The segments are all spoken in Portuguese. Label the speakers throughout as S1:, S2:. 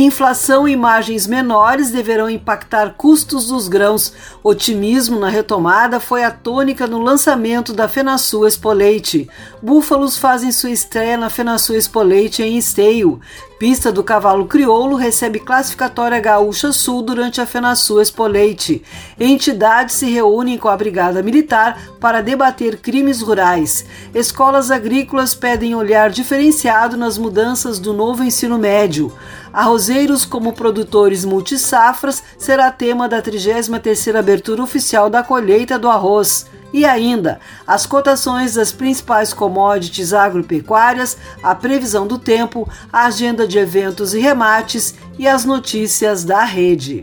S1: Inflação e margens menores deverão impactar custos dos grãos. Otimismo na retomada foi a tônica no lançamento da Fenasul Expoleite. Búfalos fazem sua estreia na Fenasul Expoleite em Esteio. Pista do Cavalo Crioulo recebe classificatória Gaúcha Sul durante a FenaSul Expoleite. Entidades se reúnem com a Brigada Militar para debater crimes rurais. Escolas agrícolas pedem olhar diferenciado nas mudanças do novo ensino médio. Arrozeiros como produtores multisafras será tema da 33ª abertura oficial da colheita do arroz. E ainda, as cotações das principais commodities agropecuárias, a previsão do tempo, a agenda de eventos e remates e as notícias da rede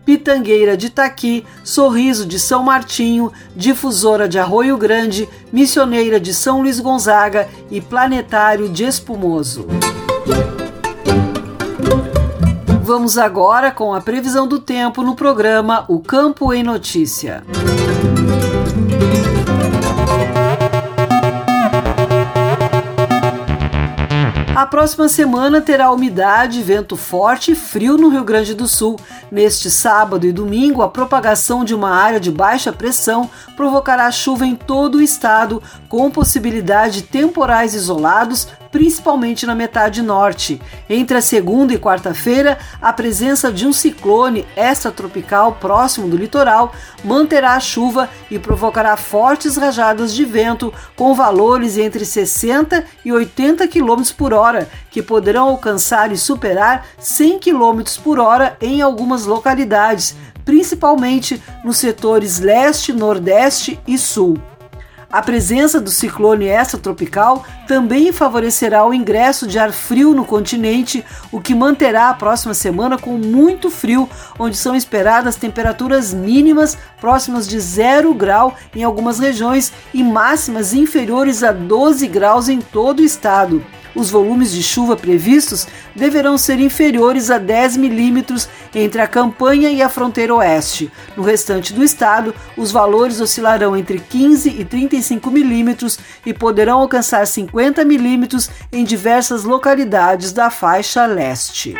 S1: Pitangueira de Taqui, Sorriso de São Martinho, Difusora de Arroio Grande, Missioneira de São Luís Gonzaga e Planetário de Espumoso. Vamos agora com a previsão do tempo no programa O Campo em Notícia. A próxima semana terá umidade, vento forte e frio no Rio Grande do Sul. Neste sábado e domingo, a propagação de uma área de baixa pressão provocará chuva em todo o estado, com possibilidade de temporais isolados principalmente na metade norte. Entre a segunda e quarta-feira, a presença de um ciclone extratropical próximo do litoral manterá a chuva e provocará fortes rajadas de vento com valores entre 60 e 80 km por hora, que poderão alcançar e superar 100 km por hora em algumas localidades, principalmente nos setores leste, nordeste e sul. A presença do ciclone extratropical também favorecerá o ingresso de ar frio no continente, o que manterá a próxima semana com muito frio, onde são esperadas temperaturas mínimas próximas de zero grau em algumas regiões e máximas inferiores a 12 graus em todo o estado os volumes de chuva previstos deverão ser inferiores a 10 milímetros entre a campanha e a fronteira oeste. No restante do estado, os valores oscilarão entre 15 e 35 milímetros e poderão alcançar 50 milímetros em diversas localidades da faixa leste.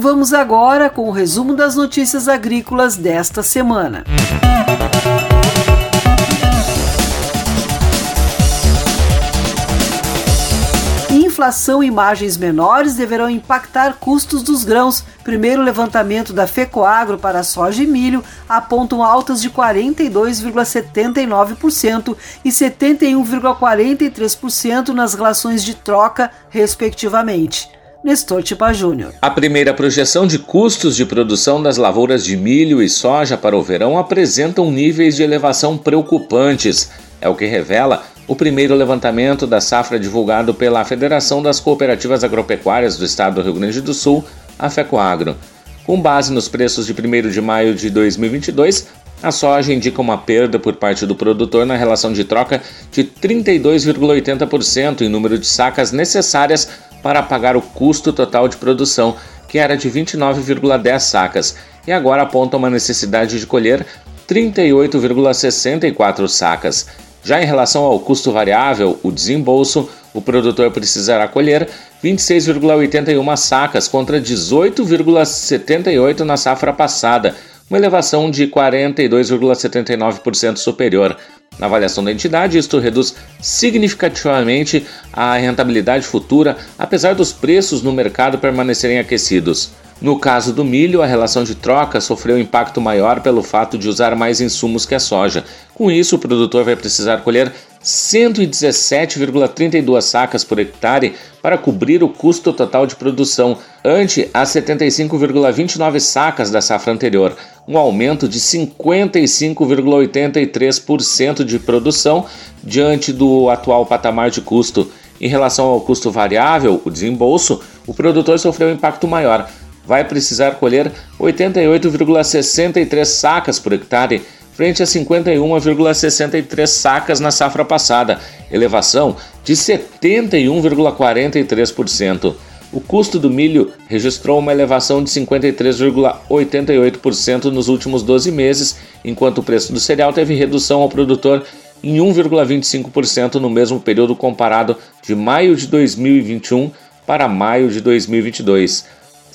S1: Vamos agora com o resumo das notícias agrícolas desta semana. Inflação e margens menores deverão impactar custos dos grãos. Primeiro levantamento da FECOAGRO para soja e milho apontam altas de 42,79% e 71,43% nas relações de troca, respectivamente. Nestor Tipa Júnior.
S2: A primeira projeção de custos de produção das lavouras de milho e soja para o verão apresentam níveis de elevação preocupantes. É o que revela o primeiro levantamento da safra divulgado pela Federação das Cooperativas Agropecuárias do Estado do Rio Grande do Sul, a FECOAGRO. Com base nos preços de 1 de maio de 2022, a soja indica uma perda por parte do produtor na relação de troca de 32,80% em número de sacas necessárias para pagar o custo total de produção, que era de 29,10 sacas, e agora aponta uma necessidade de colher 38,64 sacas. Já em relação ao custo variável, o desembolso, o produtor precisará colher 26,81 sacas contra 18,78 na safra passada, uma elevação de 42,79% superior. Na avaliação da entidade, isto reduz significativamente a rentabilidade futura, apesar dos preços no mercado permanecerem aquecidos. No caso do milho, a relação de troca sofreu impacto maior pelo fato de usar mais insumos que a soja. Com isso, o produtor vai precisar colher 117,32 sacas por hectare para cobrir o custo total de produção, ante as 75,29 sacas da safra anterior, um aumento de 55,83% de produção diante do atual patamar de custo. Em relação ao custo variável, o desembolso, o produtor sofreu um impacto maior vai precisar colher 88,63 sacas por hectare, frente a 51,63 sacas na safra passada, elevação de 71,43%. O custo do milho registrou uma elevação de 53,88% nos últimos 12 meses, enquanto o preço do cereal teve redução ao produtor em 1,25% no mesmo período comparado de maio de 2021 para maio de 2022.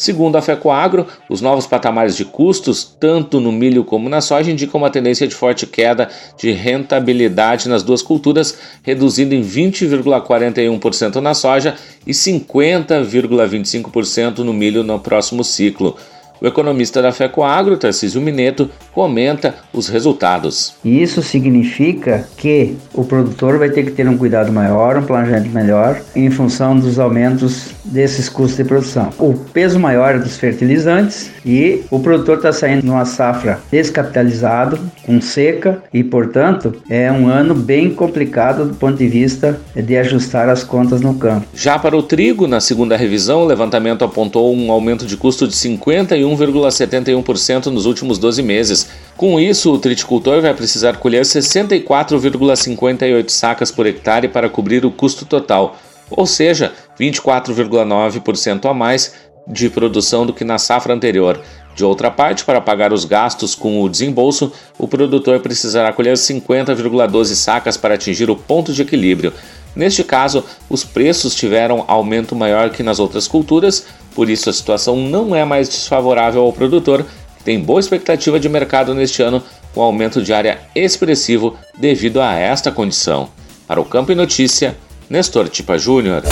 S2: Segundo a FECOAGRO, os novos patamares de custos, tanto no milho como na soja, indicam uma tendência de forte queda de rentabilidade nas duas culturas, reduzindo em 20,41% na soja e 50,25% no milho no próximo ciclo. O economista da FECOAGRO, Tarcísio Mineto, comenta os resultados.
S3: Isso significa que o produtor vai ter que ter um cuidado maior, um planejamento melhor, em função dos aumentos desses custos de produção. O peso maior é dos fertilizantes e o produtor está saindo numa safra descapitalizado, com seca e, portanto, é um ano bem complicado do ponto de vista de ajustar as contas no campo.
S2: Já para o trigo, na segunda revisão, o levantamento apontou um aumento de custo de 51 1,71% nos últimos 12 meses. Com isso, o triticultor vai precisar colher 64,58 sacas por hectare para cobrir o custo total, ou seja, 24,9% a mais de produção do que na safra anterior. De outra parte, para pagar os gastos com o desembolso, o produtor precisará colher 50,12 sacas para atingir o ponto de equilíbrio. Neste caso, os preços tiveram aumento maior que nas outras culturas, por isso a situação não é mais desfavorável ao produtor, que tem boa expectativa de mercado neste ano, com aumento de área expressivo devido a esta condição. Para o Campo e Notícia, Nestor Tipa Júnior.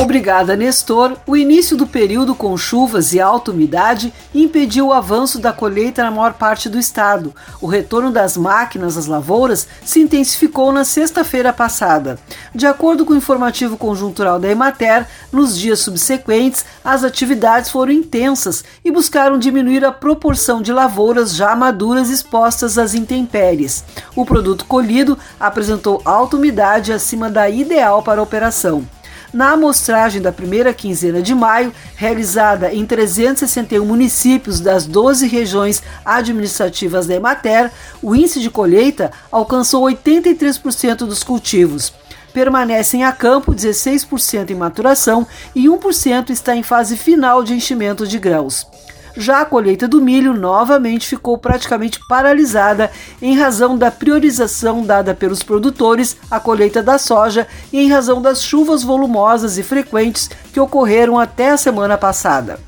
S1: Obrigada, Nestor. O início do período com chuvas e alta umidade impediu o avanço da colheita na maior parte do estado. O retorno das máquinas às lavouras se intensificou na sexta-feira passada. De acordo com o informativo conjuntural da Emater, nos dias subsequentes, as atividades foram intensas e buscaram diminuir a proporção de lavouras já maduras expostas às intempéries. O produto colhido apresentou alta umidade acima da ideal para a operação. Na amostragem da primeira quinzena de maio, realizada em 361 municípios das 12 regiões administrativas da Emater, o índice de colheita alcançou 83% dos cultivos. Permanecem a campo 16% em maturação e 1% está em fase final de enchimento de grãos. Já a colheita do milho novamente ficou praticamente paralisada em razão da priorização dada pelos produtores à colheita da soja e em razão das chuvas volumosas e frequentes que ocorreram até a semana passada.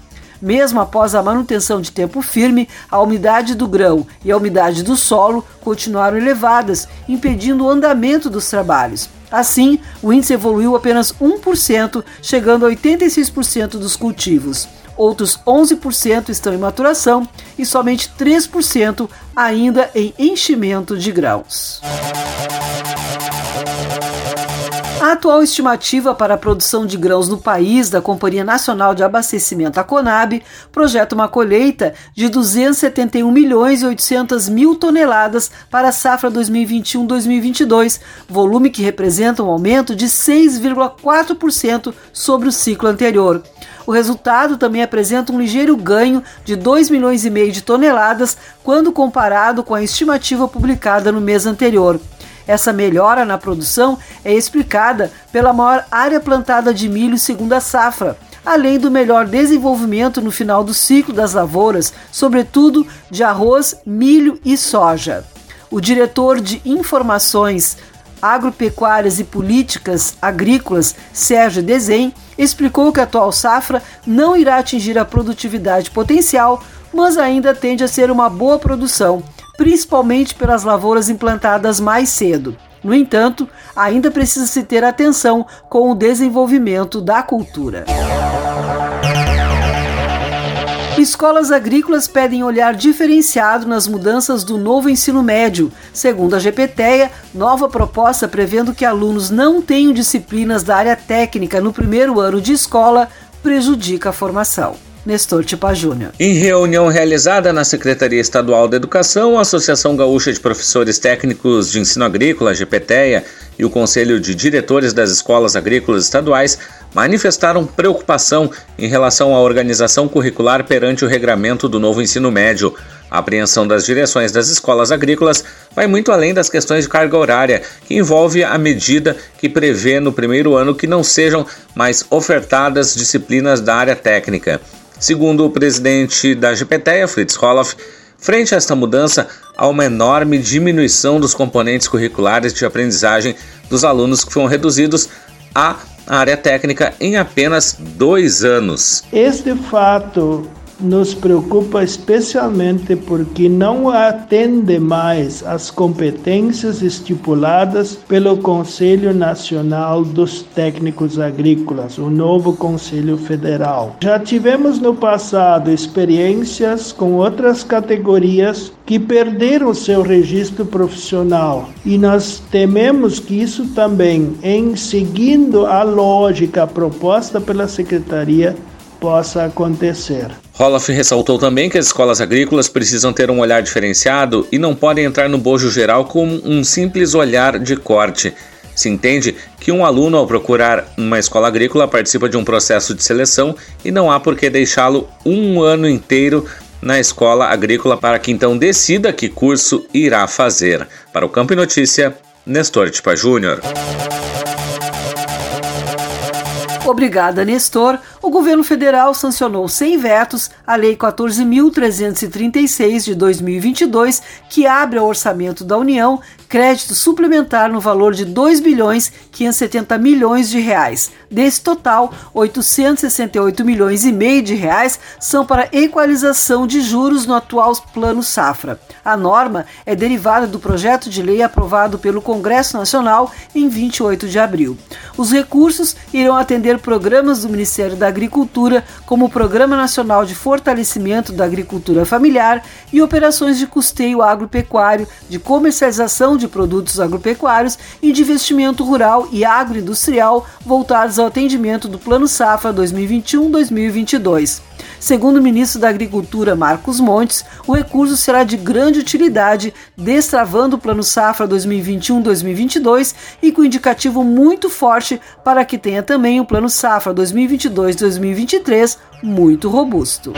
S1: Mesmo após a manutenção de tempo firme, a umidade do grão e a umidade do solo continuaram elevadas, impedindo o andamento dos trabalhos. Assim, o índice evoluiu apenas 1%, chegando a 86% dos cultivos. Outros 11% estão em maturação e somente 3% ainda em enchimento de grãos. A atual estimativa para a produção de grãos no país da Companhia Nacional de Abastecimento, a Conab, projeta uma colheita de 271 milhões e 800 mil toneladas para a safra 2021-2022, volume que representa um aumento de 6,4% sobre o ciclo anterior. O resultado também apresenta um ligeiro ganho de 2 milhões e meio de toneladas quando comparado com a estimativa publicada no mês anterior. Essa melhora na produção é explicada pela maior área plantada de milho segundo a safra, além do melhor desenvolvimento no final do ciclo das lavouras, sobretudo de arroz, milho e soja. O diretor de Informações Agropecuárias e Políticas Agrícolas, Sérgio Desen, explicou que a atual safra não irá atingir a produtividade potencial, mas ainda tende a ser uma boa produção principalmente pelas lavouras implantadas mais cedo. No entanto, ainda precisa se ter atenção com o desenvolvimento da cultura. Escolas agrícolas pedem olhar diferenciado nas mudanças do novo ensino médio. Segundo a GPTEA, nova proposta prevendo que alunos não tenham disciplinas da área técnica no primeiro ano de escola prejudica a formação. Nestor Tipa Júnior.
S2: Em reunião realizada na Secretaria Estadual da Educação, a Associação Gaúcha de Professores Técnicos de Ensino Agrícola, GPTEA, e o Conselho de Diretores das Escolas Agrícolas Estaduais manifestaram preocupação em relação à organização curricular perante o regramento do novo ensino médio. A apreensão das direções das escolas agrícolas vai muito além das questões de carga horária, que envolve a medida que prevê no primeiro ano que não sejam mais ofertadas disciplinas da área técnica. Segundo o presidente da GPTEA, Fritz Roloff, frente a esta mudança, há uma enorme diminuição dos componentes curriculares de aprendizagem dos alunos que foram reduzidos à área técnica em apenas dois anos.
S4: Este fato nos preocupa especialmente porque não atende mais às competências estipuladas pelo Conselho Nacional dos Técnicos Agrícolas, o novo Conselho Federal. Já tivemos no passado experiências com outras categorias que perderam seu registro profissional e nós tememos que isso também, em seguindo a lógica proposta pela Secretaria, possa acontecer.
S2: Roloff ressaltou também que as escolas agrícolas precisam ter um olhar diferenciado e não podem entrar no bojo geral com um simples olhar de corte. Se entende que um aluno, ao procurar uma escola agrícola, participa de um processo de seleção e não há por que deixá-lo um ano inteiro na escola agrícola para que então decida que curso irá fazer. Para o Campo e Notícia, Nestor Tipa Júnior.
S1: Obrigada, Nestor. O governo federal sancionou sem vetos a Lei 14.336 de 2022, que abre ao orçamento da União crédito suplementar no valor de 2 bilhões 570 milhões de reais. Desse total, 868 milhões e meio de reais são para equalização de juros no atual Plano Safra. A norma é derivada do projeto de lei aprovado pelo Congresso Nacional em 28 de abril. Os recursos irão atender programas do Ministério da Agricultura, como o Programa Nacional de Fortalecimento da Agricultura Familiar e operações de custeio agropecuário, de comercialização de produtos agropecuários e de investimento rural e agroindustrial voltados ao atendimento do Plano Safra 2021-2022. Segundo o ministro da Agricultura, Marcos Montes, o recurso será de grande utilidade, destravando o Plano Safra 2021-2022 e com indicativo muito forte para que tenha também o Plano Safra 2022-2023 muito robusto.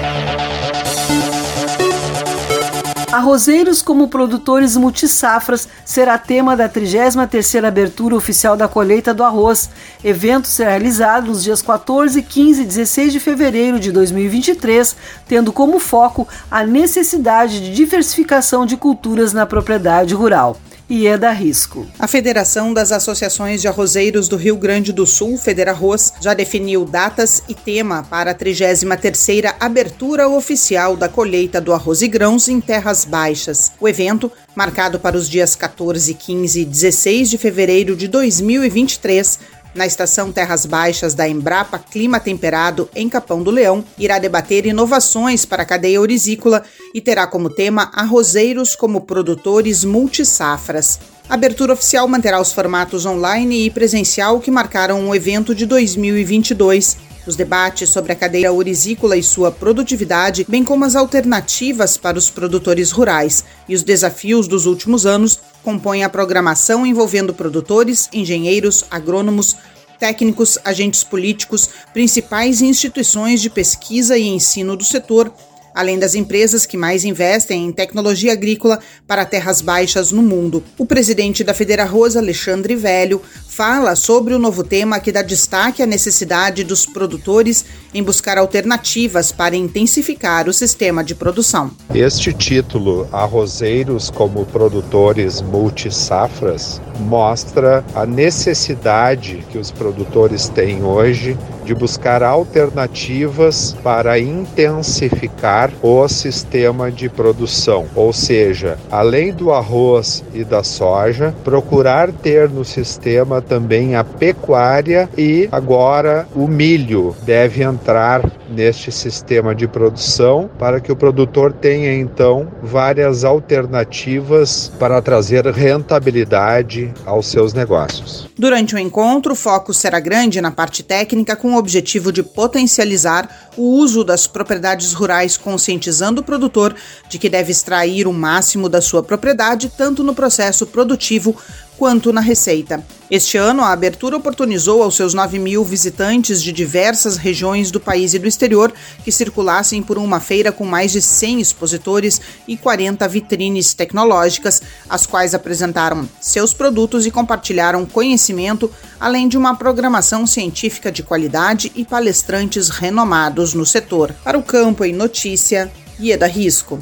S1: Arrozeiros como produtores multisafras será tema da 33ª abertura oficial da colheita do arroz. Evento será realizado nos dias 14, 15 e 16 de fevereiro de 2023, tendo como foco a necessidade de diversificação de culturas na propriedade rural e é da risco.
S5: A Federação das Associações de Arrozeiros do Rio Grande do Sul, Federarroz, já definiu datas e tema para a 33ª abertura oficial da colheita do arroz e grãos em terras baixas. O evento, marcado para os dias 14, 15 e 16 de fevereiro de 2023, na estação Terras Baixas da Embrapa Clima Temperado, em Capão do Leão, irá debater inovações para a cadeia orizícola e terá como tema arrozeiros como produtores multisafras. A abertura oficial manterá os formatos online e presencial que marcaram o evento de 2022. Os debates sobre a cadeia orizícola e sua produtividade, bem como as alternativas para os produtores rurais e os desafios dos últimos anos, compõem a programação envolvendo produtores, engenheiros, agrônomos, técnicos, agentes políticos, principais instituições de pesquisa e ensino do setor além das empresas que mais investem em tecnologia agrícola para terras baixas no mundo. O presidente da Federa Rosa, Alexandre Velho, fala sobre o novo tema que dá destaque à necessidade dos produtores em buscar alternativas para intensificar o sistema de produção.
S6: Este título, Arrozeiros como Produtores Multisafras, mostra a necessidade que os produtores têm hoje de buscar alternativas para intensificar o sistema de produção, ou seja, além do arroz e da soja, procurar ter no sistema também a pecuária e agora o milho deve entrar neste sistema de produção para que o produtor tenha então várias alternativas para trazer rentabilidade aos seus negócios.
S5: Durante o encontro, o foco será grande na parte técnica com o objetivo de potencializar o uso das propriedades rurais, conscientizando o produtor de que deve extrair o máximo da sua propriedade tanto no processo produtivo quanto na receita. Este ano, a abertura oportunizou aos seus 9 mil visitantes de diversas regiões do país e do exterior que circulassem por uma feira com mais de 100 expositores e 40 vitrines tecnológicas, as quais apresentaram seus produtos e compartilharam conhecimento, além de uma programação científica de qualidade e palestrantes renomados no setor. Para o Campo em Notícia, Ieda Risco.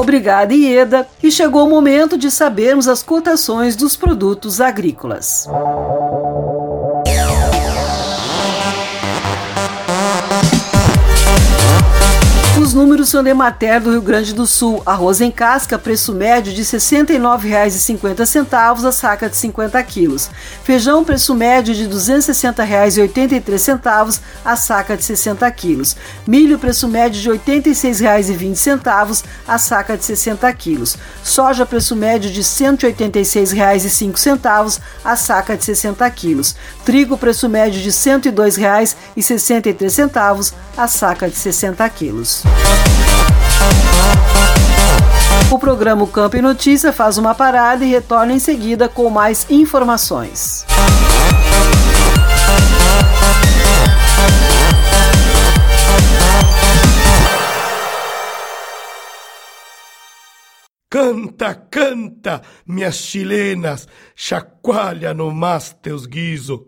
S1: Obrigada, Ieda. E chegou o momento de sabermos as cotações dos produtos agrícolas. Números são do Rio Grande do Sul. Arroz em casca, preço médio de R$ 69,50 a saca de 50 quilos. Feijão, preço médio de R$ 260,83 a saca de 60 quilos. Milho, preço médio de R$ 86,20 a saca de 60 quilos. Soja, preço médio de R$ 186,05 a saca de 60 quilos. Trigo, preço médio de R$ 102,63 a saca de 60 quilos. O programa Campo e Notícia faz uma parada e retorna em seguida com mais informações.
S7: Canta, canta, minhas chilenas, chacoalha no mas teus guiso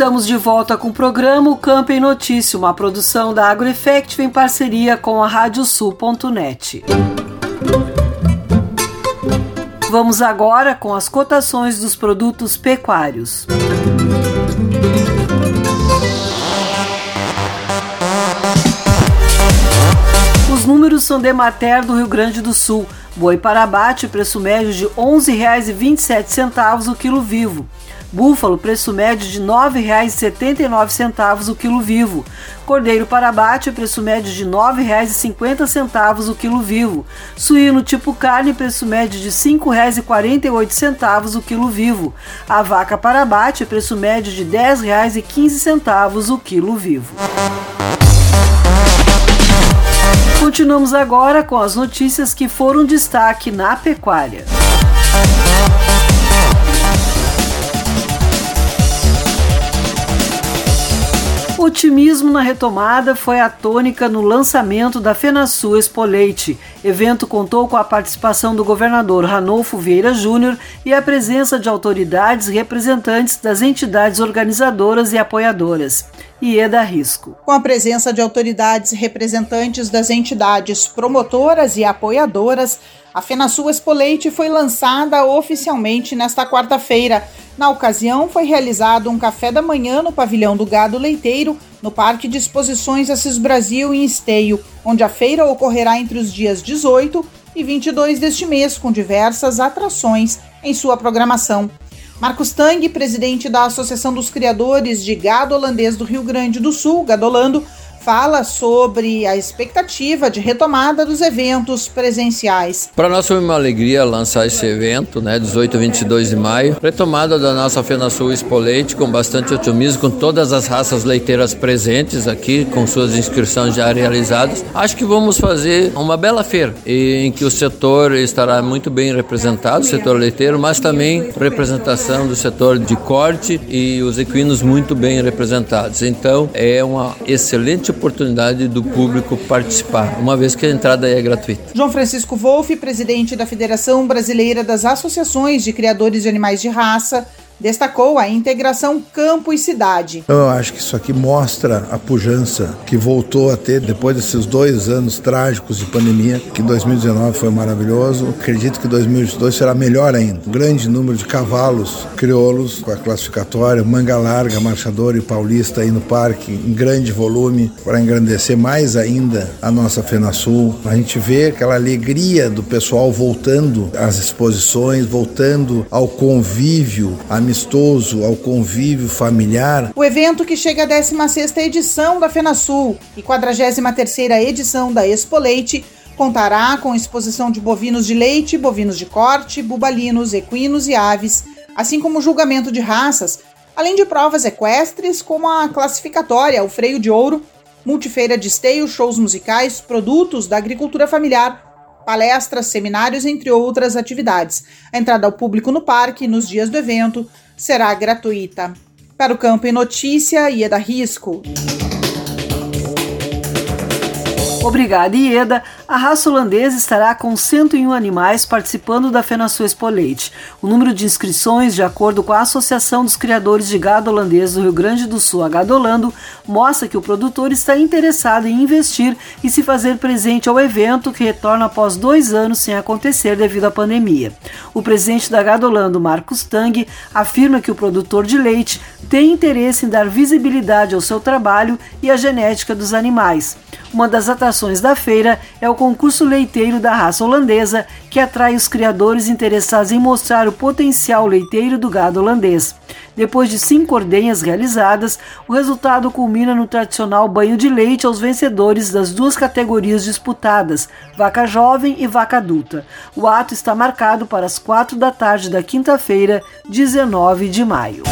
S1: Estamos de volta com o programa o Campo em Notícia, uma produção da AgroEffect em parceria com a Radiosul.net. Vamos agora com as cotações dos produtos pecuários. Os números são de Mater do Rio Grande do Sul. Boi para abate, preço médio de R$ 11,27 o quilo vivo. Búfalo, preço médio de R$ 9,79 o quilo vivo. Cordeiro para abate, preço médio de R$ 9,50 o quilo vivo. Suíno tipo carne, preço médio de R$ 5,48 o quilo vivo. A vaca para abate, preço médio de R$ 10,15 o quilo vivo. Continuamos agora com as notícias que foram destaque na pecuária. Otimismo na retomada foi a tônica no lançamento da FenaSul Expo Leite. Evento contou com a participação do governador Ranolfo Vieira Júnior e a presença de autoridades representantes das entidades organizadoras e apoiadoras. Ieda Risco.
S5: Com a presença de autoridades representantes das entidades promotoras e apoiadoras, a FenaSul Expo Leite foi lançada oficialmente nesta quarta-feira. Na ocasião, foi realizado um café da manhã no pavilhão do Gado Leiteiro, no Parque de Exposições Assis Brasil, em Esteio, onde a feira ocorrerá entre os dias 18 e 22 deste mês, com diversas atrações em sua programação. Marcos Tang, presidente da Associação dos Criadores de Gado Holandês do Rio Grande do Sul, Gadolando, fala sobre a expectativa de retomada dos eventos presenciais.
S8: Para nós foi uma alegria lançar esse evento, né, 18 a 22 de maio, retomada da nossa Fena Sul Expo Leite com bastante otimismo, com todas as raças leiteiras presentes aqui, com suas inscrições já realizadas. Acho que vamos fazer uma bela feira em que o setor estará muito bem representado, o setor leiteiro, mas também representação do setor de corte e os equinos muito bem representados. Então é uma excelente oportunidade do público participar, uma vez que a entrada é gratuita.
S5: João Francisco Wolff, presidente da Federação Brasileira das Associações de Criadores de Animais de Raça, destacou a integração campo e cidade.
S9: Eu acho que isso aqui mostra a pujança que voltou a ter depois desses dois anos trágicos de pandemia, que 2019 foi maravilhoso. Acredito que 2022 será melhor ainda. Um grande número de cavalos crioulos com a classificatória, manga larga, marchador e paulista aí no parque, em grande volume, para engrandecer mais ainda a nossa FenaSul. A gente vê aquela alegria do pessoal voltando às exposições, voltando ao convívio, à amistoso, ao convívio familiar.
S5: O evento que chega à 16ª edição da FenaSul e 43ª edição da Expo Leite contará com exposição de bovinos de leite, bovinos de corte, bubalinos, equinos e aves, assim como julgamento de raças, além de provas equestres como a classificatória, o freio de ouro, multifeira de esteio, shows musicais, produtos da agricultura familiar, palestras, seminários, entre outras atividades. A entrada ao público no parque nos dias do evento será gratuita. Para o Campo em Notícia, Ieda Risco.
S1: Obrigada, Ieda. A raça holandesa estará com 101 animais participando da FenaSul Expo Leite. O número de inscrições, de acordo com a Associação dos Criadores de Gado Holandês do Rio Grande do Sul, a Gadolando, mostra que o produtor está interessado em investir e se fazer presente ao evento que retorna após dois anos sem acontecer devido à pandemia. O presidente da Gadolando, Marcos Tang, afirma que o produtor de leite tem interesse em dar visibilidade ao seu trabalho e à genética dos animais. Uma das atrações da feira é o concurso leiteiro da raça holandesa, que atrai os criadores interessados em mostrar o potencial leiteiro do gado holandês. Depois de cinco ordenhas realizadas, o resultado culmina no tradicional banho de leite aos vencedores das duas categorias disputadas, vaca jovem e vaca adulta. O ato está marcado para as quatro da tarde da quinta-feira, 19 de maio.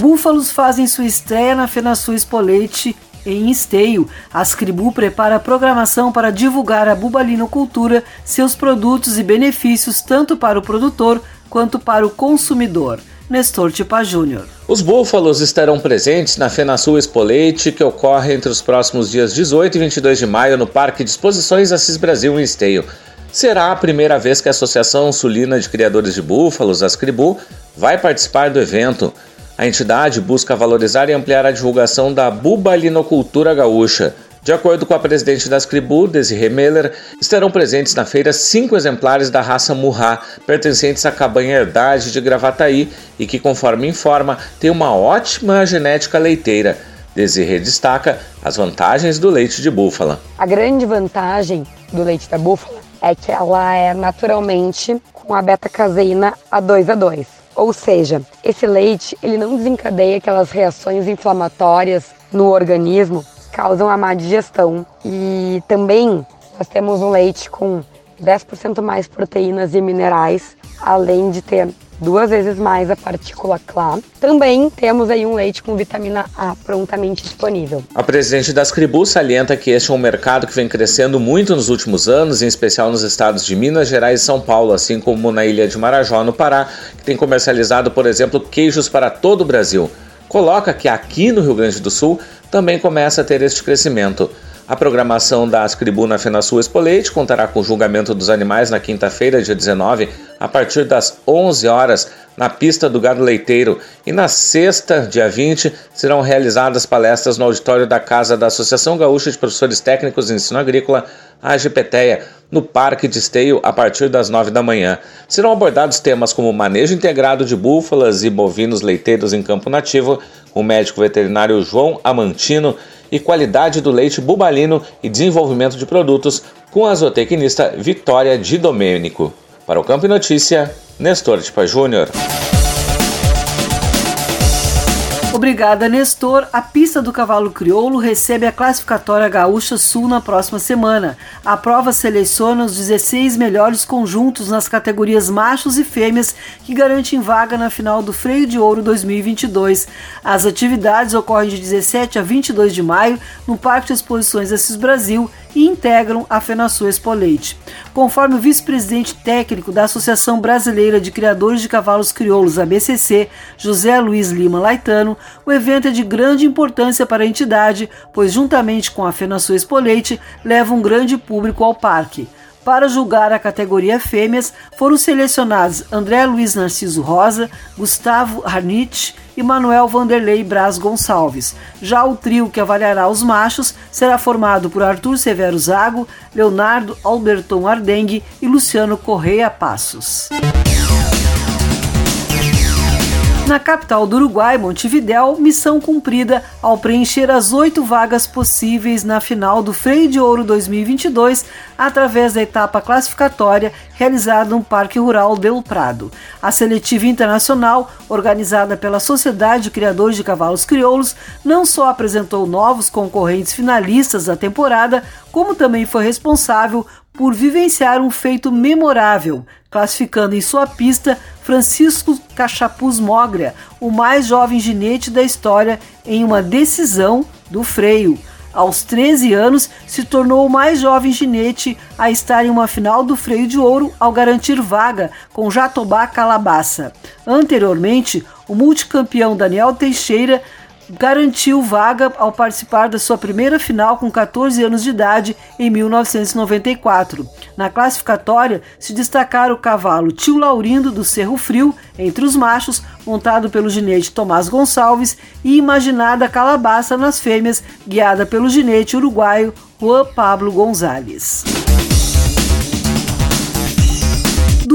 S1: Búfalos fazem sua estreia na FenaSul Espolete em Esteio. A Ascribu prepara programação para divulgar a bubalinocultura, seus produtos e benefícios tanto para o produtor quanto para o consumidor. Nestor Tipa Júnior.
S2: Os búfalos estarão presentes na FenaSul Espolete, que ocorre entre os próximos dias 18 e 22 de maio no Parque de Exposições Assis Brasil em Esteio. será a primeira vez que a Associação Sulina de Criadores de Búfalos, Ascribu, vai participar do evento. A entidade busca valorizar e ampliar a divulgação da bubalinocultura gaúcha. De acordo com a presidente das Cribu, Desiree Meller, estarão presentes na feira cinco exemplares da raça Murrá, pertencentes à cabanha Herdade de Gravataí e que, conforme informa, tem uma ótima genética leiteira. Desiree destaca as vantagens do leite de búfala.
S10: A grande vantagem do leite da búfala é que ela é naturalmente com a beta-caseína A2 a 2. Ou seja, esse leite ele não desencadeia aquelas reações inflamatórias no organismo que causam a má digestão. E também nós temos um leite com 10% mais proteínas e minerais, além de ter duas vezes mais a partícula clá. Também temos aí um leite com vitamina A prontamente disponível.
S2: A presidente das Cribu salienta que este é um mercado que vem crescendo muito nos últimos anos, em especial nos estados de Minas Gerais e São Paulo, assim como na ilha de Marajó, no Pará, que tem comercializado, por exemplo, queijos para todo o Brasil. Coloca que aqui no Rio Grande do Sul também começa a ter este crescimento. A programação da Ascribu na FenaSul Expoleite contará com o julgamento dos animais na quinta-feira, dia 19, a partir das 11 horas, na pista do Gado Leiteiro. E na sexta, dia 20, serão realizadas palestras no auditório da Casa da Associação Gaúcha de Professores Técnicos de Ensino Agrícola, a AGPTEA, no Parque de Esteio, a partir das 9 da manhã. Serão abordados temas como manejo integrado de búfalas e bovinos leiteiros em campo nativo, com o médico veterinário João Amantino e qualidade do leite bubalino e desenvolvimento de produtos com a zootecnista Vitória Di Domênico. Para o Campo Notícia, Nestor Tipa Júnior.
S1: Obrigada, Nestor. A pista do cavalo crioulo recebe a classificatória Gaúcha Sul na próxima semana. A prova seleciona os 16 melhores conjuntos nas categorias machos e fêmeas que garantem vaga na final do Freio de Ouro 2022. As atividades ocorrem de 17 a 22 de maio no Parque de Exposições Assis Brasil e integram a FenaSul Expoleite. Conforme o vice-presidente técnico da Associação Brasileira de Criadores de Cavalos Crioulos, ABCC, José Luiz Lima Laitano, o evento é de grande importância para a entidade, pois juntamente com a FenaSul Expoleite leva um grande público ao parque. Para julgar a categoria fêmeas, foram selecionados André Luiz Narciso Rosa, Gustavo Harnich e Manuel Vanderlei Braz Gonçalves. Já o trio que avaliará os machos será formado por Arthur Severo Zago, Leonardo Alberton Ardengue e Luciano Correia Passos. Na capital do Uruguai, Montevidéu, missão cumprida ao preencher as oito vagas possíveis na final do Freio de Ouro 2022 através da etapa classificatória realizada no Parque Rural Del Prado. A seletiva internacional, organizada pela Sociedade de Criadores de Cavalos Crioulos, não só apresentou novos concorrentes finalistas da temporada, como também foi responsável por vivenciar um feito memorável, classificando em sua pista Francisco Cachapuz Mogria, o mais jovem ginete da história, em uma decisão do freio. Aos 13 anos, se tornou o mais jovem ginete a estar em uma final do freio de ouro ao garantir vaga com Jatobá Calabaça. Anteriormente, o multicampeão Daniel Teixeira garantiu vaga ao participar da sua primeira final com 14 anos de idade em 1994. Na classificatória se destacaram o cavalo Tio Laurindo do Cerro Frio, entre os machos, montado pelo ginete Tomás Gonçalves, e Imaginada Calabaça nas fêmeas, guiada pelo ginete uruguaio Juan Pablo Gonzalez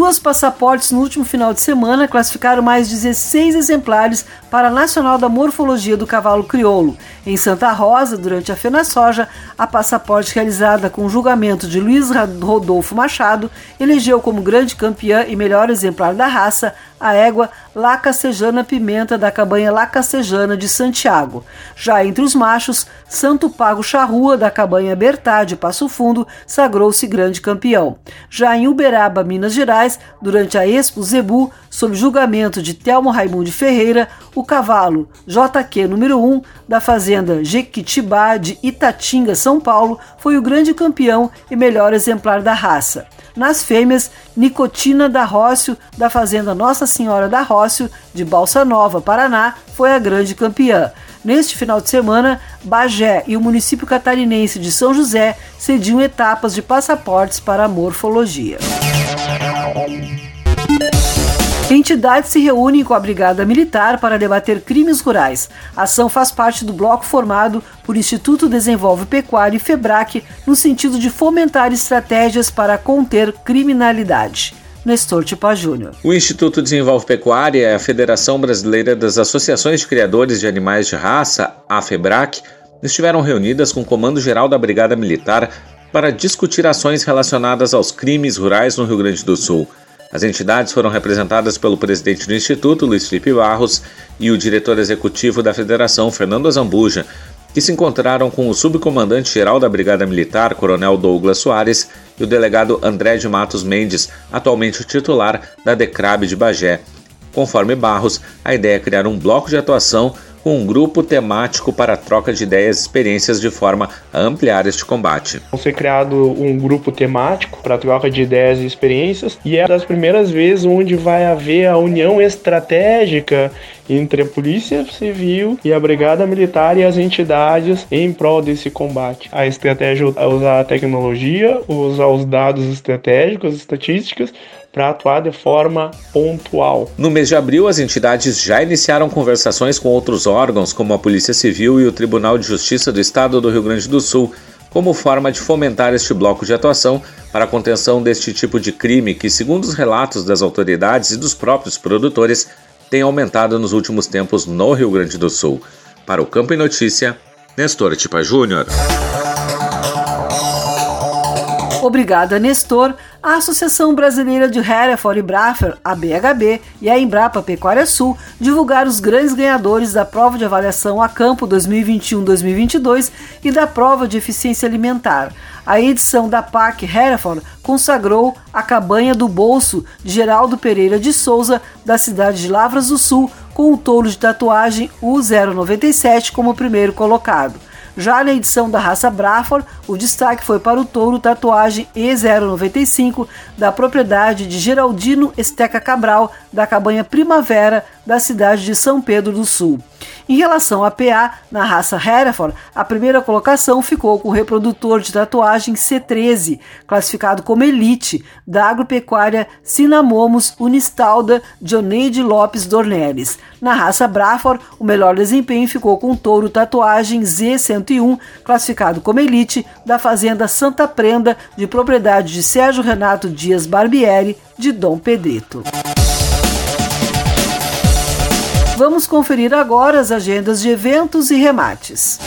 S1: duas passaportes no último final de semana classificaram mais 16 exemplares para a Nacional da Morfologia do Cavalo Crioulo. Em Santa Rosa, durante a Fena Soja, a passaporte realizada com julgamento de Luiz Rodolfo Machado elegeu como grande campeã e melhor exemplar da raça a égua La Castejana Pimenta da cabanha La Castejana de Santiago. Já entre os machos, Santo Pago Charrua da cabanha Bertá de Passo Fundo sagrou-se grande campeão. Já em Uberaba, Minas Gerais, durante a Expo Zebu, sob julgamento de Telmo Raimundo Ferreira, o cavalo JQ número 1 da fazenda Jequitibá de Itatinga, São Paulo, foi o grande campeão e melhor exemplar da raça. Nas fêmeas, Nicotina da Rócio, da fazenda Nossa Senhora da Rócio, de Balsa Nova, Paraná, foi a grande campeã. Neste final de semana, Bagé e o município catarinense de São José cediam etapas de passaportes para a morfologia. Entidades se reúnem com a Brigada Militar para debater crimes rurais. A ação faz parte do bloco formado por Instituto Desenvolve Pecuária e FEBRAC no sentido de fomentar estratégias para conter criminalidade. Nestor Tipa Júnior.
S2: O Instituto Desenvolve Pecuária e a Federação Brasileira das Associações de Criadores de Animais de Raça, a FEBRAC, estiveram reunidas com o Comando Geral da Brigada Militar para discutir ações relacionadas aos crimes rurais no Rio Grande do Sul. As entidades foram representadas pelo presidente do Instituto, Luiz Felipe Barros, e o diretor executivo da federação, Fernando Azambuja, que se encontraram com o subcomandante-geral da Brigada Militar, Coronel Douglas Soares, e o delegado André de Matos Mendes, atualmente titular da DECRAB de Bagé. Conforme Barros, a ideia é criar um bloco de atuação com um grupo temático para troca de ideias e experiências de forma a ampliar este combate.
S11: Vai ser criado um grupo temático para troca de ideias e experiências e é das primeiras vezes onde vai haver a união estratégica entre a Polícia Civil e a Brigada Militar e as entidades em prol desse combate. A estratégia é usar a tecnologia, usar os dados estratégicos, estatísticas, para atuar de forma pontual.
S2: No mês de abril, as entidades já iniciaram conversações com outros órgãos, como a Polícia Civil e o Tribunal de Justiça do Estado do Rio Grande do Sul, como forma de fomentar este bloco de atuação para a contenção deste tipo de crime que, segundo os relatos das autoridades e dos próprios produtores, tem aumentado nos últimos tempos no Rio Grande do Sul. Para o Campo e Notícia, Nestor Tipa Júnior.
S1: Obrigada, Nestor. A Associação Brasileira de Hereford e Braffer, a BHB, e a Embrapa Pecuária Sul divulgaram os grandes ganhadores da prova de avaliação a campo 2021-2022 e da prova de eficiência alimentar. A edição da PAC Hereford consagrou a cabanha do bolso de Geraldo Pereira de Souza, da cidade de Lavras do Sul, com o touro de tatuagem U097 como primeiro colocado. Já na edição da raça Braford, o destaque foi para o touro tatuagem E095 da propriedade de Geraldino Esteca Cabral, da cabanha Primavera, da cidade de São Pedro do Sul. Em relação à PA, na raça Hereford, a primeira colocação ficou com o reprodutor de tatuagem C13, classificado como Elite, da agropecuária Sinamomos Unistalda Dioneide Lopes Dornelles. Na raça Braford, o melhor desempenho ficou com o touro tatuagem Z101, classificado como Elite, da fazenda Santa Prenda, de propriedade de Sérgio Renato Dias Barbieri, de Dom Pedrito. Vamos conferir agora as agendas de eventos e remates.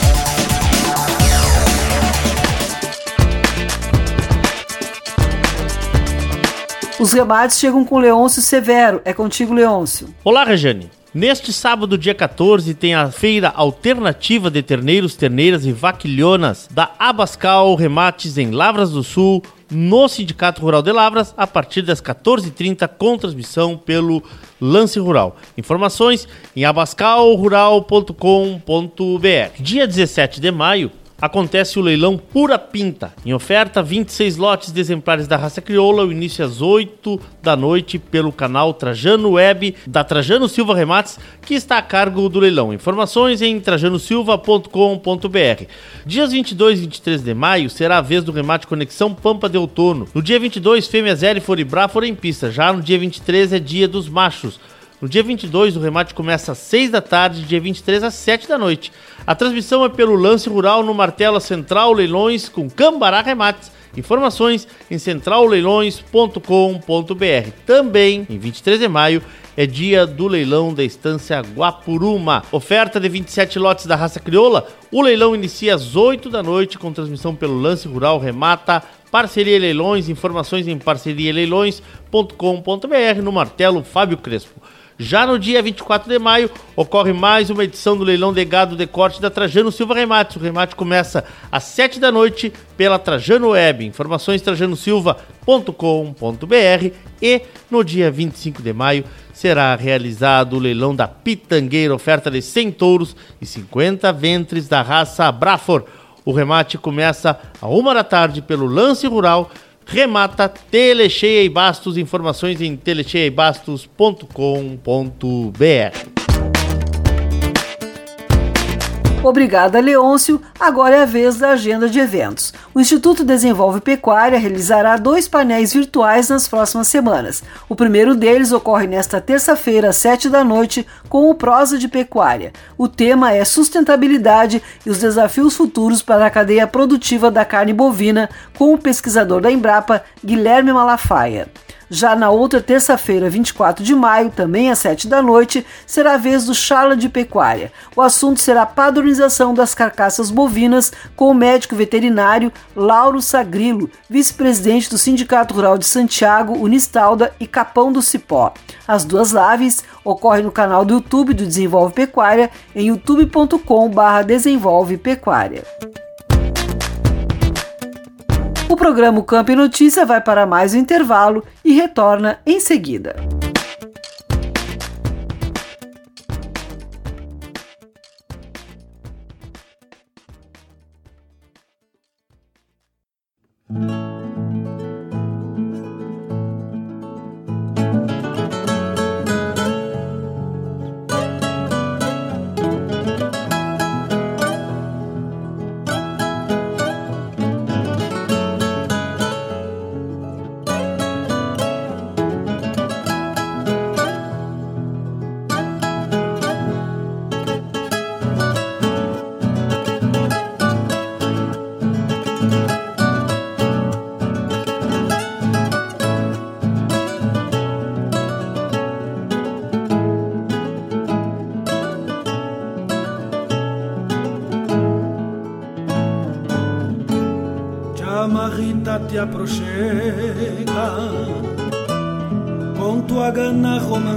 S1: Os remates chegam com Leôncio Severo. É contigo, Leôncio.
S12: Olá, Rejane. Neste sábado, dia 14, tem a feira alternativa de terneiros, terneiras e vaquilhonas da Abascal Remates em Lavras do Sul, no Sindicato Rural de Lavras, a partir das 14h30, com transmissão pelo Lance Rural. Informações em abascalrural.com.br. Dia 17 de maio, acontece o leilão Pura Pinta. Em oferta, 26 lotes de exemplares da raça crioula. O início às 8 da noite pelo canal Trajano Web da Trajano Silva Remates, que está a cargo do leilão. Informações em trajanosilva.com.br. Dias 22 e 23 de maio será a vez do remate Conexão Pampa de Outono. No dia 22, fêmeas Erifor e Bra foram em pista. Já no dia 23 é dia dos machos. No dia 22, o remate começa às 6 da tarde, dia 23 às 7 da noite. A transmissão é pelo Lance Rural no Martela Central Leilões com Cambará Remates. Informações em centralleilões.com.br. Também, em 23 de maio, é dia do leilão da estância Guapuruma. Oferta de 27 lotes da raça crioula. O leilão inicia às 8 da noite com transmissão pelo Lance Rural Remata. Parceria Leilões, informações em parcerialeilões.com.br no martelo Fábio Crespo. Já no dia 24 de maio, ocorre mais uma edição do leilão de gado de corte da Trajano Silva Remates. O remate começa às 7 da noite pela Trajano Web. Informações trajanosilva.com.br e no dia 25 de maio será realizado o leilão da Pitangueira, oferta de 100 touros e 50 ventres da raça Brafor. O remate começa a uma da tarde pelo Lance Rural remata Telecheia e Bastos. Informações em telecheiaibastos.com.br.
S1: Obrigada, Leôncio. Agora é a vez da agenda de eventos. O Instituto Desenvolve Pecuária realizará dois painéis virtuais nas próximas semanas. O primeiro deles ocorre nesta terça-feira, às sete da noite, com o Prosa de Pecuária. O tema é sustentabilidade e os desafios futuros para a cadeia produtiva da carne bovina, com o pesquisador da Embrapa, Guilherme Malafaia. Já na outra terça-feira, 24 de maio, também às 7 da noite, será a vez do Charla de Pecuária. O assunto será a padronização das carcaças bovinas com o médico veterinário Lauro Sagrilo, vice-presidente do Sindicato Rural de Santiago, Unistalda e Capão do Cipó. As duas lives ocorrem no canal do YouTube do Desenvolve Pecuária em youtube.com/desenvolve. O programa Campo e Notícia vai para mais um intervalo e retorna em seguida.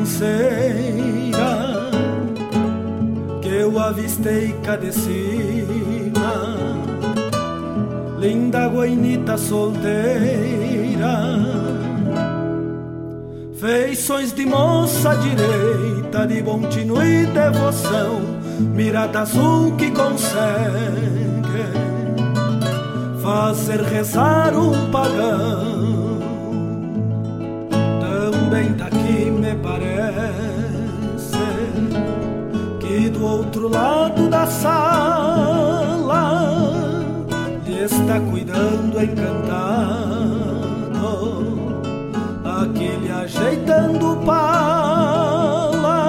S13: Gana romanceira que eu avistei cá de cima, linda guainita solteira, feições de moça direita, de bom tino e devoção, mirada azul que consegue fazer rezar um pagão. Lado da sala lhe está cuidando encantado aquele ajeitando pala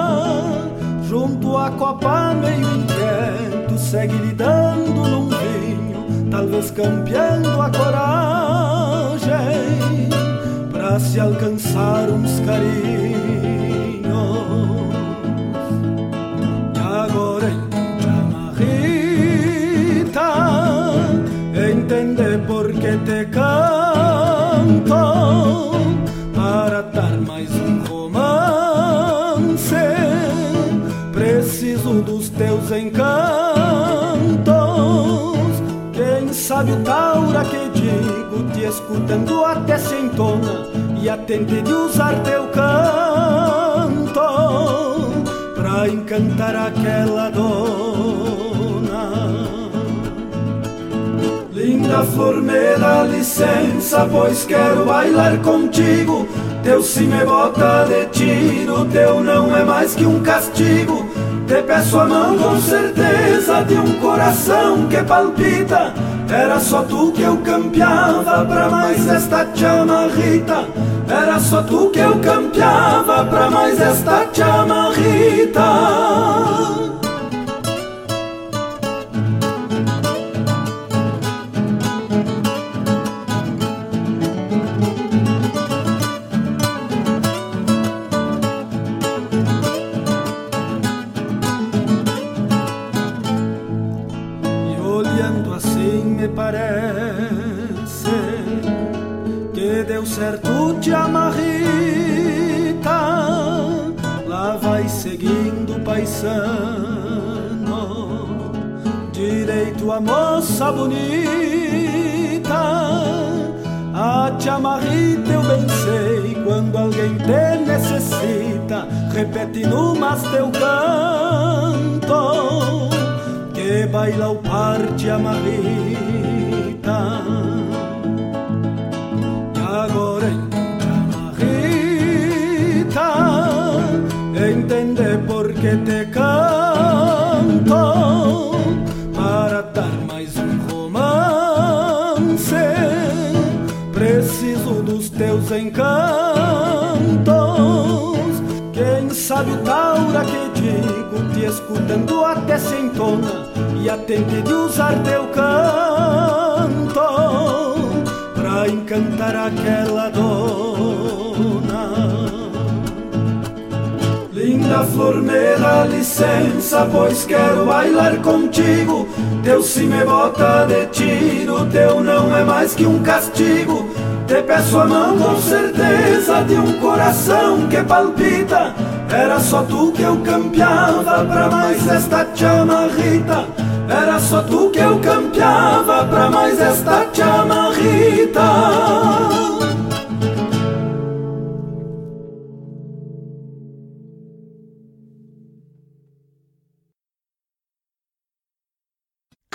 S13: junto à copa meio inquieto segue lhe dando num talvez campeando a coragem para se alcançar uns carinhos. Encantos sabe o taura que digo, te escutando até se entona e atende de usar teu canto pra encantar aquela dona. Linda flor, me dá licença, pois quero bailar contigo. Teu sim me bota de tiro, teu não é mais que um castigo. Te peço a mão com certeza de um coração que palpita era só tu que eu campeava pra mais esta chamarrita. Era só tu que eu campeava pra mais esta chamarrita. Moça bonita, a te amarrita eu bem sei, quando alguém te necessita, repete no mas teu canto, que baila o par te amarrita. E agora te amarrita, entende por que te canto Quem sabe o taura que digo, te escutando até se entona e atende de usar teu canto pra encantar aquela dona. Linda flor, me dá licença, pois quero bailar contigo. Teu sim me bota de tiro, teu não é mais que um castigo. Te peço a mão com certeza de um coração que palpita. Era só tu que eu campeava pra mais esta chamarrita. Era só tu que eu campeava pra mais esta chamarrita.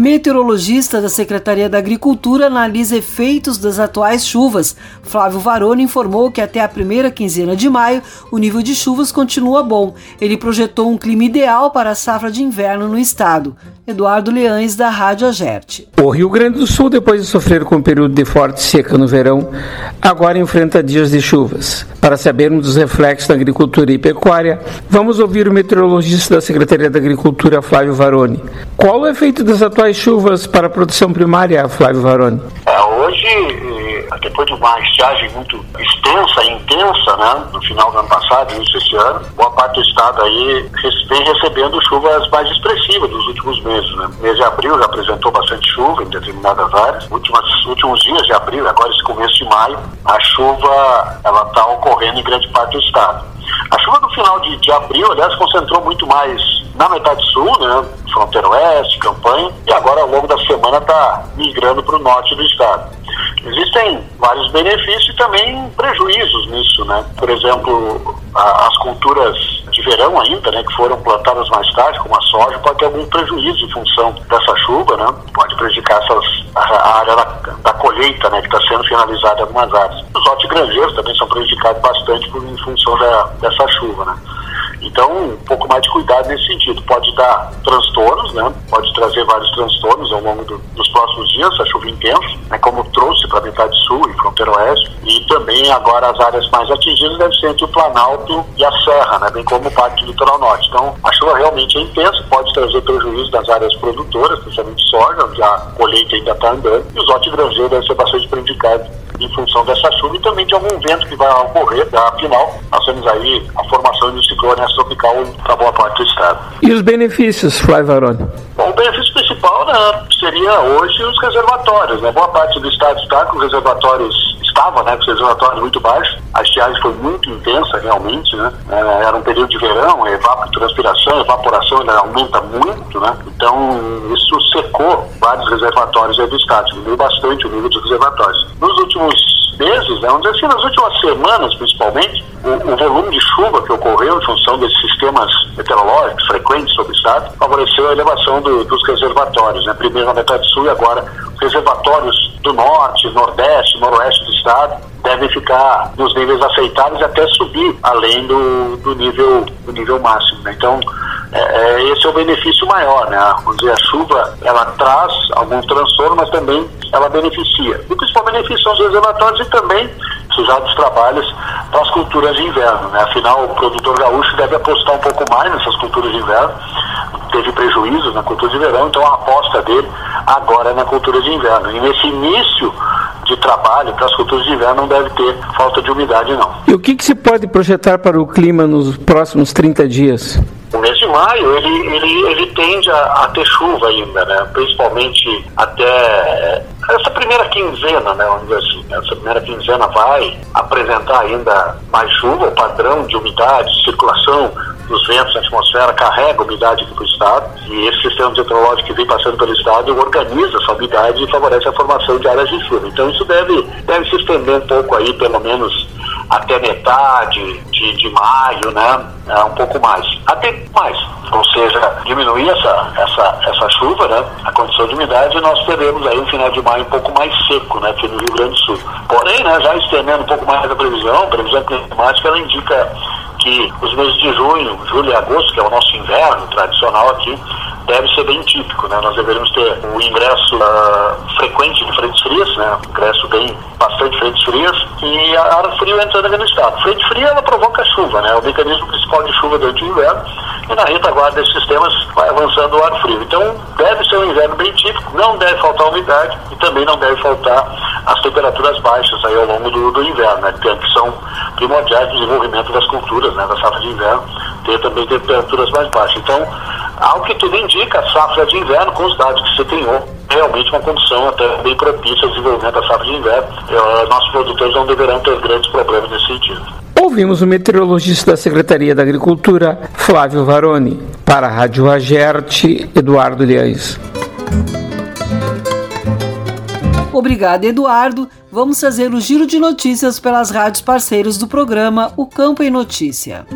S1: Meteorologista da Secretaria da Agricultura analisa efeitos das atuais chuvas. Flávio Varone informou que até a primeira quinzena de maio o nível de chuvas continua bom. Ele projetou um clima ideal para a safra de inverno no estado. Eduardo Leães, da Rádio Agerte.
S14: O Rio Grande do Sul, depois de sofrer com um período de forte seca no verão, agora enfrenta dias de chuvas. Para sabermos dos reflexos da agricultura e pecuária, vamos ouvir o meteorologista da Secretaria da Agricultura, Flávio Varone. Qual o efeito das atuais chuvas para a produção primária, Flávio Varone?
S15: É, hoje, depois de uma estiagem muito extensa e intensa, né, no final do ano passado, início desse ano, boa parte do estado aí vem recebendo chuvas mais expressivas nos últimos meses. Né? Mês de abril já apresentou bastante chuva em determinadas áreas. Últimos, últimos dias de abril, agora esse começo de maio, a chuva ela está ocorrendo em grande parte do estado. A chuva no final de, de abril, aliás, concentrou muito mais na metade sul, né? Fronteira Oeste, Campanha, e agora ao longo da semana está migrando para o norte do estado. Existem vários benefícios e também prejuízos nisso, né? Por exemplo, a, as culturas de verão ainda, né, que foram plantadas mais tarde, como a soja, pode ter algum prejuízo em função dessa chuva, né? Pode prejudicar essas, a, a área da, da, colheita, né, que está sendo finalizada em algumas áreas. Os hortigranjeiros também são prejudicados bastante por, em função da, dessa chuva, né? Então, um pouco mais de cuidado nesse sentido. Pode dar transtornos, né? Pode trazer vários transtornos ao longo do, dos próximos dias, a chuva intensa, né? como trouxe para a metade sul e fronteira oeste. E também agora as áreas mais atingidas devem ser entre o Planalto e a Serra, né? bem como parte do litoral norte. Então, a chuva realmente é intensa, pode trazer prejuízo das áreas produtoras, principalmente soja, onde a colheita ainda está andando, e os hortigranjeiros devem ser bastante prejudicados em função dessa chuva e também de algum vento que vai ocorrer. Afinal, nós temos aí a formação de um ciclone tropical para boa parte do estado.
S14: E os benefícios, Flávio Varone?
S15: Bom, o benefício principal né, seria hoje os reservatórios. Né? Boa parte do estado está com reservatórios estava, né, com os reservatórios muito baixos. A estiagem foi muito intensa, realmente, né? É, era um período de verão, evapotranspiração, evaporação ainda aumenta muito, né? Então, isso secou vários reservatórios aí do estado, diminuiu bastante o nível dos reservatórios. Nos últimos últimos meses, né, vamos dizer assim, nas últimas semanas, principalmente, o, o, volume de chuva que ocorreu em função desses sistemas meteorológicos frequentes sobre o estado favoreceu a elevação do, dos reservatórios, né? primeiro na metade sul e agora reservatórios do norte, nordeste, noroeste do estado devem ficar nos níveis aceitáveis até subir além do, do nível do nível máximo. Né? Então é, é, esse é o benefício maior, né? Vamos dizer, a chuva ela traz algum transtorno, mas também ela beneficia. E o principal benefício são os reservatórios também dos trabalhos para as culturas de inverno. Né? Afinal, o produtor gaúcho deve apostar um pouco mais nessas culturas de inverno. Teve prejuízos na cultura de verão, então a aposta dele agora é na cultura de inverno. E nesse início de trabalho para as culturas de inverno não deve ter falta de umidade, não.
S14: E o que, que se pode projetar para o clima nos próximos 30 dias?
S15: O mês de maio ele, ele, ele tende a, a ter chuva ainda, né? principalmente até essa primeira quinzena, né, vamos assim, essa primeira quinzena vai apresentar ainda mais chuva, o padrão de umidade, circulação dos ventos na atmosfera carrega umidade para o estado e esse sistema meteorológico que vem passando pelo estado organiza essa umidade e favorece a formação de áreas de chuva. Então isso deve, deve se estender um pouco aí, pelo menos até metade de, de maio, né? É, um pouco mais. Até mais. Ou seja, diminuir essa, essa, essa chuva, né? A condição de umidade e nós teremos aí um final de maio um pouco mais seco, né? Aqui no Rio Grande do Sul. Porém, né, já estendendo um pouco mais a previsão, a previsão climática, ela indica que os meses de junho, julho e agosto, que é o nosso inverno tradicional aqui, deve ser bem típico, né? Nós deveríamos ter o ingresso uh, frequente de frentes frias, né? Ingresso bem bastante frentes frias e a ar frio entrando aqui no estado. Frente fria ela provoca chuva, né? É o mecanismo principal de chuva durante o inverno e na retaguarda desses sistemas vai avançando o ar frio. Então deve ser um inverno bem típico, não deve faltar umidade e também não deve faltar as temperaturas baixas aí ao longo do, do inverno, né? Que são primordiais do desenvolvimento das culturas, né? Da safra de inverno, ter também temperaturas mais baixas. Então, ao que tudo indica, a safra de inverno, com os dados que você tem realmente uma condição até bem propícia ao desenvolvimento da safra de inverno. Uh, nossos produtores não deverão ter grandes problemas nesse sentido.
S14: Ouvimos o meteorologista da Secretaria da Agricultura, Flávio Varoni. Para a Rádio Agerte, Eduardo Liães.
S1: Obrigado, Eduardo. Vamos fazer o giro de notícias pelas rádios parceiros do programa O Campo em Notícia.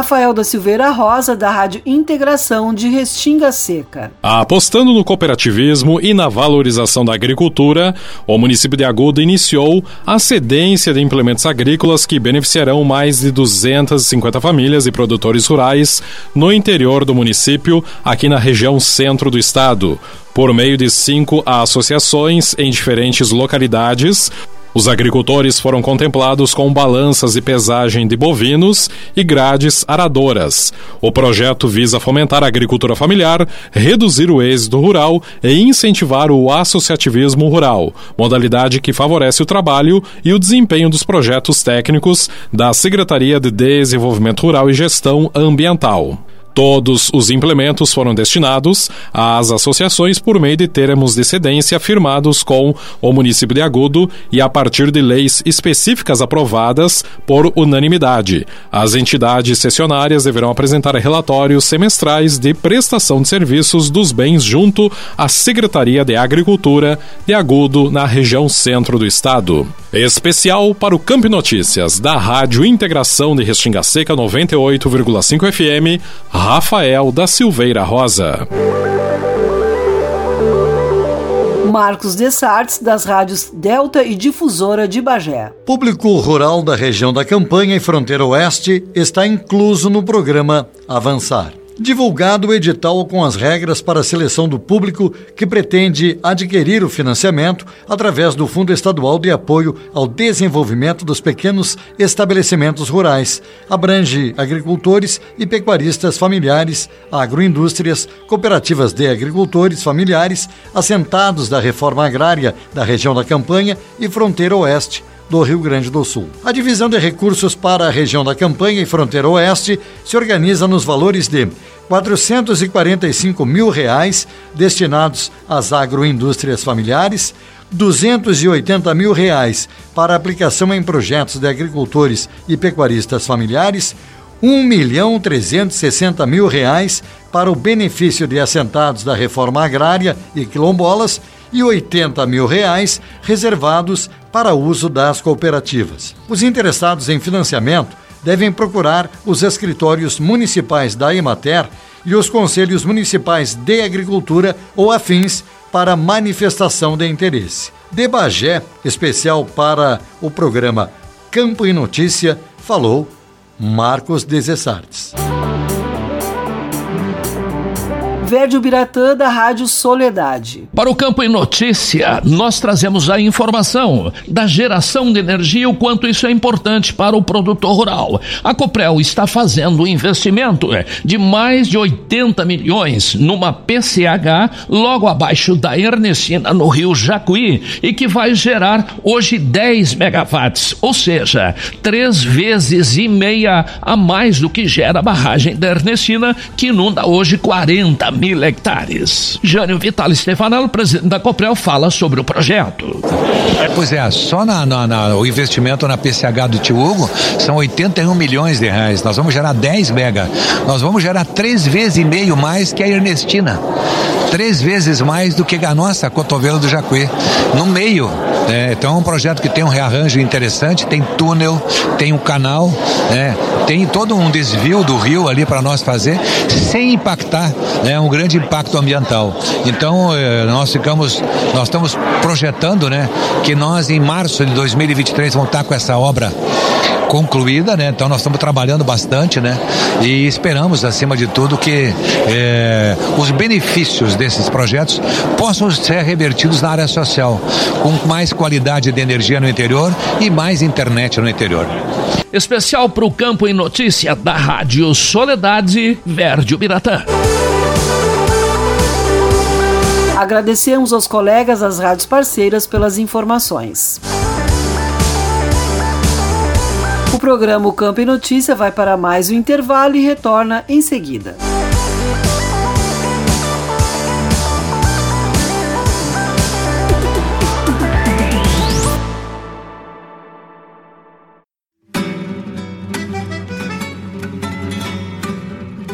S1: Rafael da Silveira Rosa, da Rádio Integração de Restinga Seca.
S16: Apostando no cooperativismo e na valorização da agricultura, o município de Agudo iniciou a cedência de implementos agrícolas que beneficiarão mais de 250 famílias e produtores rurais no interior do município, aqui na região centro do estado por meio de cinco associações em diferentes localidades, os agricultores foram contemplados com balanças e pesagem de bovinos e grades aradoras. O projeto visa fomentar a agricultura familiar, reduzir o êxito rural e incentivar o associativismo rural, modalidade que favorece o trabalho e o desempenho dos projetos técnicos da Secretaria de Desenvolvimento Rural e Gestão Ambiental. Todos os implementos foram destinados às associações por meio de termos de cedência firmados com o município de Agudo e a partir de leis específicas aprovadas por unanimidade. As entidades cessionárias deverão apresentar relatórios semestrais de prestação de serviços dos bens junto à Secretaria de Agricultura de Agudo, na região centro do estado. Especial para o Campo Notícias, da Rádio Integração de Restinga Seca 98,5 FM. Rafael da Silveira Rosa.
S1: Marcos Dessartes, das rádios Delta e Difusora de Bagé.
S17: Público rural da região da Campanha e Fronteira Oeste está incluso no programa Avançar divulgado o edital com as regras para a seleção do público que pretende adquirir o financiamento através do Fundo Estadual de Apoio ao Desenvolvimento dos Pequenos Estabelecimentos Rurais. Abrange agricultores e pecuaristas familiares, agroindústrias, cooperativas de agricultores familiares, assentados da reforma agrária da região da Campanha e Fronteira Oeste do Rio Grande do Sul. A divisão de recursos para a região da campanha e fronteira oeste se organiza nos valores de 445 mil reais destinados às agroindústrias familiares, 280 mil reais para aplicação em projetos de agricultores e pecuaristas familiares, 1 milhão 360 mil reais para o benefício de assentados da reforma agrária e quilombolas e 80 mil reais reservados para uso das cooperativas. Os interessados em financiamento devem procurar os escritórios municipais da Emater e os conselhos municipais de agricultura ou afins para manifestação de interesse. De Bagé, especial para o programa Campo e Notícia, falou Marcos Desessartes.
S1: Verde Ubiratã, da Rádio Soledade.
S18: Para o Campo em Notícia, nós trazemos a informação da geração de energia, o quanto isso é importante para o produtor rural. A Coprel está fazendo um investimento de mais de 80 milhões numa PCH logo abaixo da Ernestina, no Rio Jacuí, e que vai gerar hoje 10 megawatts, ou seja, três vezes e meia a mais do que gera a barragem da Ernestina, que inunda hoje 40 mil hectares. Jânio Vital Stefanello, presidente da Coprel, fala sobre o projeto.
S19: Pois é, só na, na, na, o investimento na PCH do Tio Hugo são 81 milhões de reais. Nós vamos gerar 10 mega. Nós vamos gerar três vezes e meio mais que a Ernestina três vezes mais do que a nossa cotovelo do Jacuí, no meio. Né? Então é um projeto que tem um rearranjo interessante, tem túnel, tem um canal, né? tem todo um desvio do rio ali para nós fazer, sem impactar né? um grande impacto ambiental. Então eh, nós ficamos, nós estamos projetando né? que nós em março de 2023 vamos estar com essa obra concluída, né? Então nós estamos trabalhando bastante, né? E esperamos, acima de tudo, que é, os benefícios desses projetos possam ser revertidos na área social, com mais qualidade de energia no interior e mais internet no interior.
S18: Especial para o Campo em Notícia da Rádio Soledade Verde Ubiratã.
S1: Agradecemos aos colegas das rádios parceiras pelas informações. O programa o Campo e Notícia vai para mais um intervalo e retorna em seguida.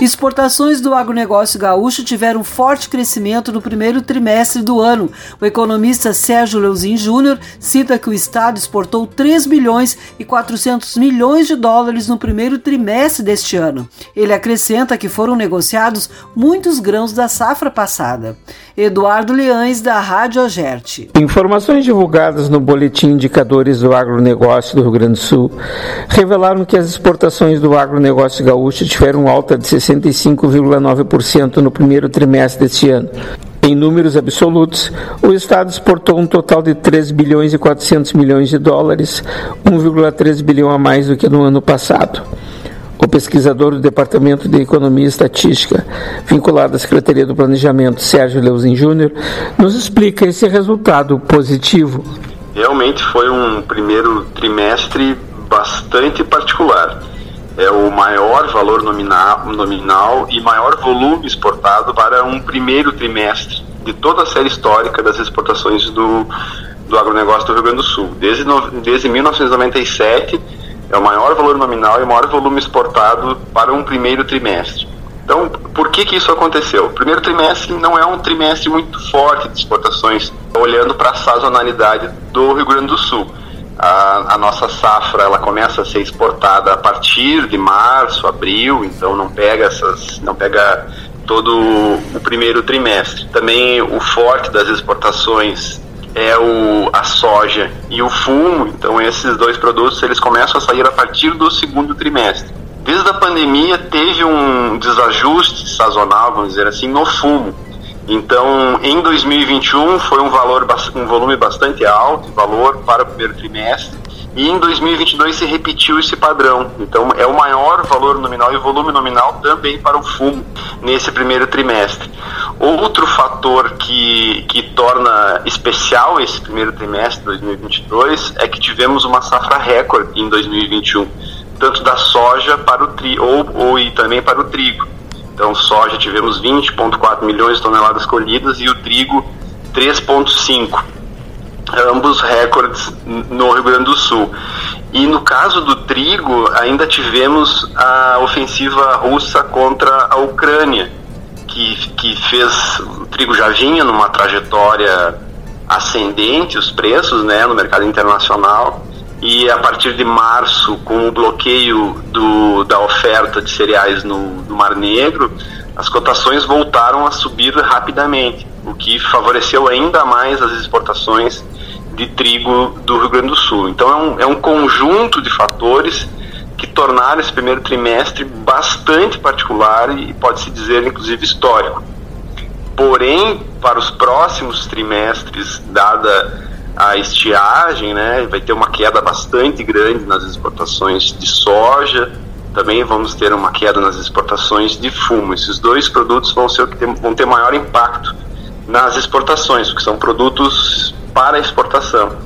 S1: Exportações do agronegócio gaúcho tiveram forte crescimento no primeiro trimestre do ano. O economista Sérgio Leuzinho Júnior cita que o Estado exportou 3 bilhões e 400 milhões de dólares no primeiro trimestre deste ano. Ele acrescenta que foram negociados muitos grãos da safra passada. Eduardo Leães, da Rádio Agerte.
S14: Informações divulgadas no Boletim Indicadores do Agronegócio do Rio Grande do Sul revelaram que as exportações do agronegócio gaúcho tiveram alta de 65,9% no primeiro trimestre deste ano. Em números absolutos, o Estado exportou um total de 3 bilhões e 400 milhões de dólares, 1,3 bilhão a mais do que no ano passado. O pesquisador do Departamento de Economia e Estatística, vinculado à Secretaria do Planejamento, Sérgio Leusin Júnior, nos explica esse resultado positivo.
S20: Realmente foi um primeiro trimestre bastante particular. É o maior valor nominal, nominal e maior volume exportado para um primeiro trimestre de toda a série histórica das exportações do, do agronegócio do Rio Grande do Sul. Desde, desde 1997 é o maior valor nominal e o maior volume exportado para um primeiro trimestre. Então, por que que isso aconteceu? O primeiro trimestre não é um trimestre muito forte de exportações, olhando para a sazonalidade do Rio Grande do Sul. A, a, nossa safra ela começa a ser exportada a partir de março, abril, então não pega essas, não pega todo o primeiro trimestre. Também o forte das exportações é o, a soja e o fumo. Então esses dois produtos eles começam a sair a partir do segundo trimestre. Desde a pandemia teve um desajuste sazonal, vamos dizer assim, no fumo. Então, em 2021 foi um valor um volume bastante alto, valor para o primeiro trimestre. E em 2022 se repetiu esse padrão. Então é o maior valor nominal e volume nominal também para o fumo nesse primeiro trimestre. Outro fator que, que torna especial esse primeiro trimestre de 2022 é que tivemos uma safra recorde em 2021, tanto da soja para o tri, ou, ou e também para o trigo. Então, soja tivemos 20,4 milhões de toneladas colhidas e o trigo 3,5 ambos recordes no Rio Grande do Sul. E no caso do trigo, ainda tivemos a ofensiva russa contra a Ucrânia, que, que fez. O trigo já vinha numa trajetória ascendente, os preços né, no mercado internacional. E a partir de março, com o bloqueio do, da oferta de cereais no, no Mar Negro, as cotações voltaram a subir rapidamente, o que favoreceu ainda mais as exportações de trigo do Rio Grande do Sul. Então é um, é um conjunto de fatores que tornaram esse primeiro trimestre bastante particular e pode-se dizer, inclusive, histórico. Porém, para os próximos trimestres, dada a estiagem, né, vai ter uma queda bastante grande nas exportações de soja, também vamos ter uma queda nas exportações de fumo. Esses dois produtos vão, ser, vão ter maior impacto nas exportações, porque são produtos para exportação.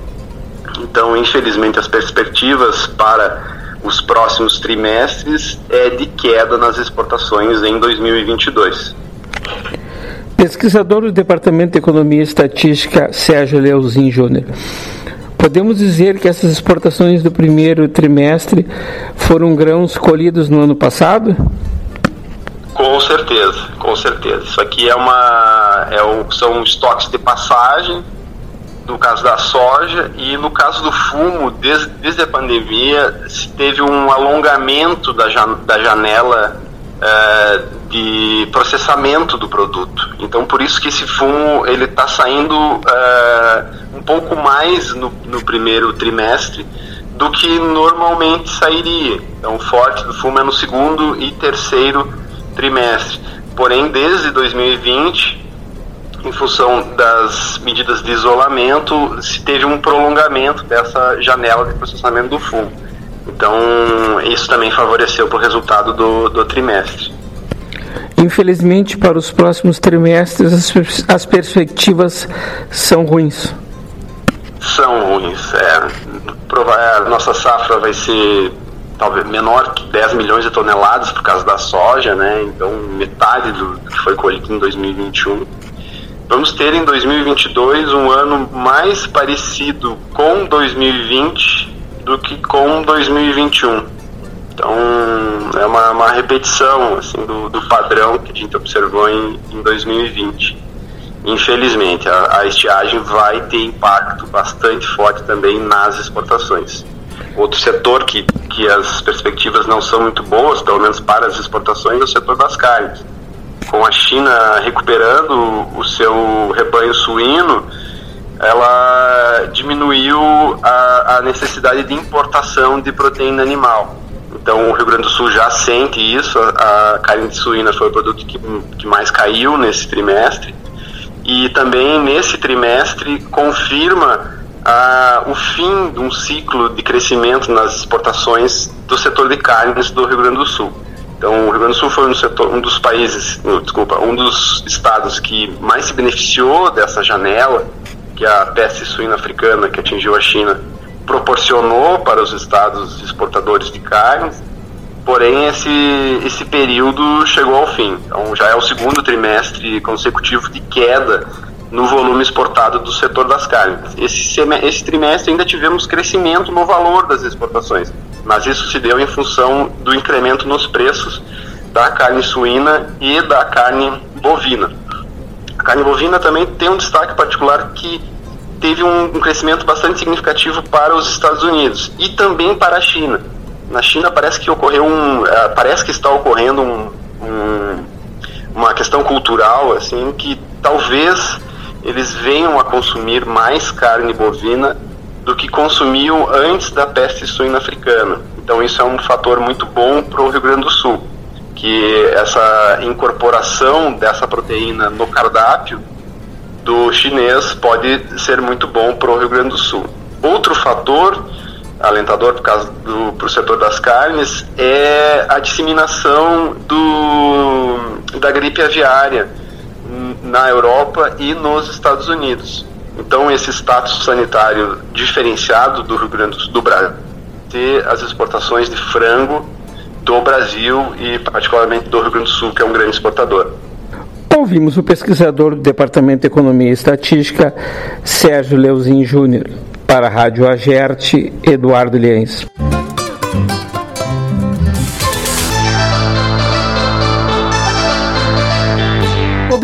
S20: Então, infelizmente, as perspectivas para os próximos trimestres é de queda nas exportações em 2022.
S14: Pesquisador do Departamento de Economia e Estatística, Sérgio Leozin Júnior. Podemos dizer que essas exportações do primeiro trimestre foram grãos colhidos no ano passado?
S20: Com certeza, com certeza. Isso aqui é uma, é o, são estoques de passagem no caso da soja e no caso do fumo, desde, desde a pandemia, se teve um alongamento da, da janela uh, de processamento do produto. Então, por isso que esse fumo ele está saindo uh, um pouco mais no, no primeiro trimestre do que normalmente sairia. Então, o forte do fumo é no segundo e terceiro trimestre. Porém, desde 2020 em função das medidas de isolamento, se teve um prolongamento dessa janela de processamento do fumo. Então, isso também favoreceu para o resultado do, do trimestre.
S14: Infelizmente, para os próximos trimestres, as, as perspectivas são ruins.
S20: São ruins. É, a nossa safra vai ser talvez menor que 10 milhões de toneladas por causa da soja, né? Então, metade do que foi colhido em 2021 Vamos ter em 2022 um ano mais parecido com 2020 do que com 2021. Então é uma, uma repetição assim, do, do, padrão que a gente observou em, em 2020. Infelizmente, a, a estiagem vai ter impacto bastante forte também nas exportações. Outro setor que, que as perspectivas não são muito boas, pelo menos para as exportações, é o setor das carnes com a China recuperando o seu rebanho suíno, ela diminuiu a, a, necessidade de importação de proteína animal. Então o Rio Grande do Sul já sente isso, a, carne de suína foi o produto que, que mais caiu nesse trimestre. E também nesse trimestre confirma a, o fim de um ciclo de crescimento nas exportações do setor de carnes do Rio Grande do Sul. Então, o Rio Grande do Sul foi um, setor, um dos países, desculpa, um dos estados que mais se beneficiou dessa janela que a peste suína africana que atingiu a China proporcionou para os estados exportadores de carnes. Porém, esse, esse período chegou ao fim. Então, já é o segundo trimestre consecutivo de queda no volume exportado do setor das carnes. Esse, esse trimestre ainda tivemos crescimento no valor das exportações, mas isso se deu em função do incremento nos preços da carne suína e da carne bovina. A carne bovina também tem um destaque particular que teve um, um crescimento bastante significativo para os Estados Unidos e também para a China. Na China parece que ocorreu um, uh, parece que está ocorrendo um, um, uma questão cultural assim que talvez eles venham a consumir mais carne bovina do que consumiam antes da peste suína africana. Então isso é um fator muito bom para o Rio Grande do Sul, que essa incorporação dessa proteína no cardápio do chinês pode ser muito bom para o Rio Grande do Sul. Outro fator alentador para o setor das carnes é a disseminação do, da gripe aviária na Europa e nos Estados Unidos. Então, esse status sanitário diferenciado do Rio Grande do, Sul, do Brasil, ter as exportações de frango do Brasil e particularmente do Rio Grande do Sul, que é um grande exportador.
S14: Ouvimos o pesquisador do Departamento de Economia e Estatística, Sérgio Leuzin Júnior. Para a Rádio Agerte, Eduardo Liens.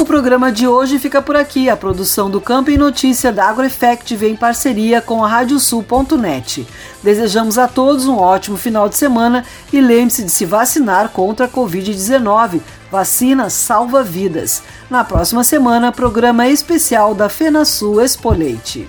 S1: O programa de hoje fica por aqui. A produção do Campo e Notícia da AgroEffective em parceria com a Radiosul.net. Desejamos a todos um ótimo final de semana e lembre-se de se vacinar contra a Covid-19. Vacina salva vidas. Na próxima semana, programa especial da FenaSul Expoleite.